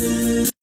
思。